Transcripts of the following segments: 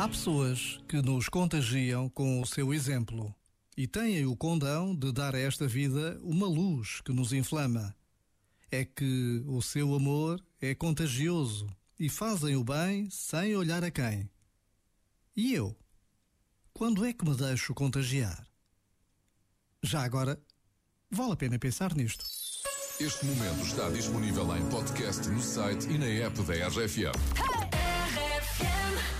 Há pessoas que nos contagiam com o seu exemplo e têm o condão de dar a esta vida uma luz que nos inflama. É que o seu amor é contagioso e fazem o bem sem olhar a quem. E eu? Quando é que me deixo contagiar? Já agora, vale a pena pensar nisto. Este momento está disponível em podcast no site e na app da RFM. Of the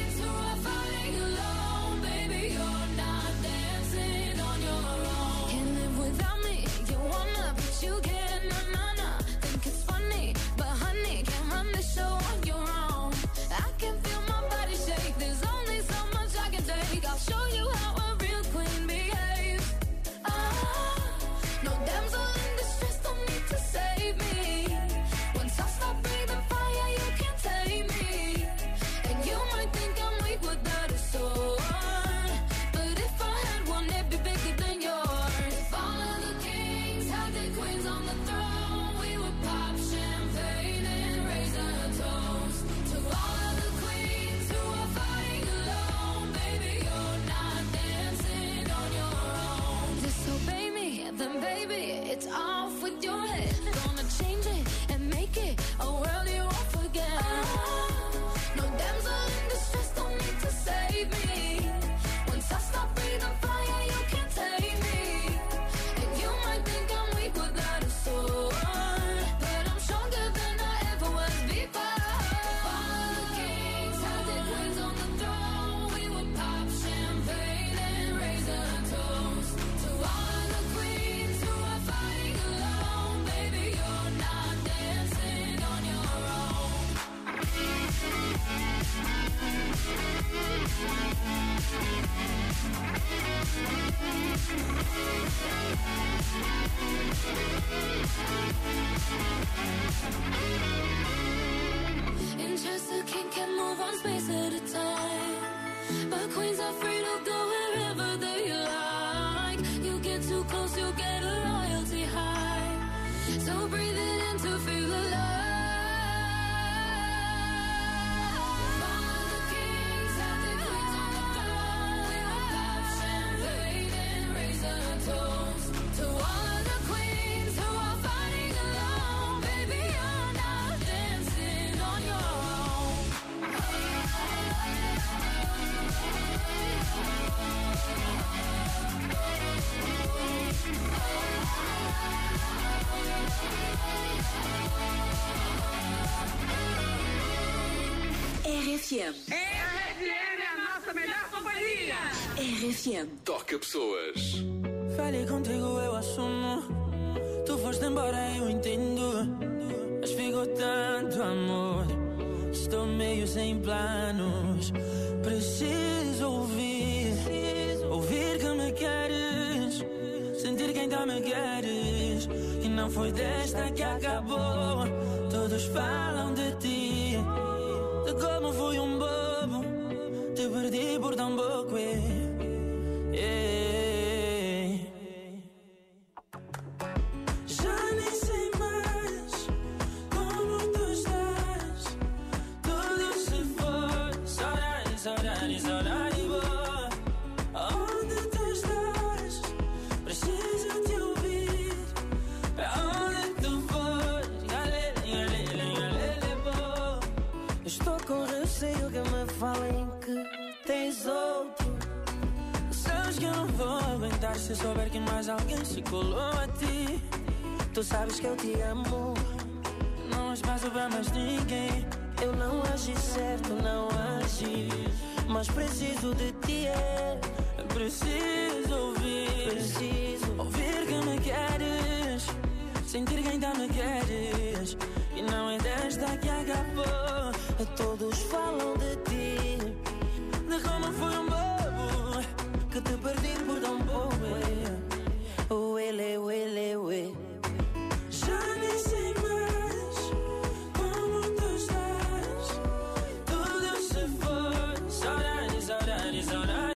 RFM. RFM é a nossa melhor companhia. RFM. Toca pessoas. Falei contigo, eu assumo. Tu foste embora, eu entendo. Mas ficou tanto amor. Estou meio sem planos. Preciso ouvir. Ouvir que me queres. Sentir que ainda me queres. E não foi desta que acabou. Todos falam de ti. De fui um bobo. Te perdi por tão pouco. eh. Eh. Já nem sei mais como tu estás. Tudo se foi, saudade, saudade, saudade se souber que mais alguém se colou a ti. Tu sabes que eu te amo. Não espaço para mais ninguém. Eu não agi certo, não agi. Mas preciso de ti, é. Preciso ouvir. Preciso ouvir que me queres. Sentir que ainda me queres. E não é desta que acabou. Todos falam de ti. De como foi o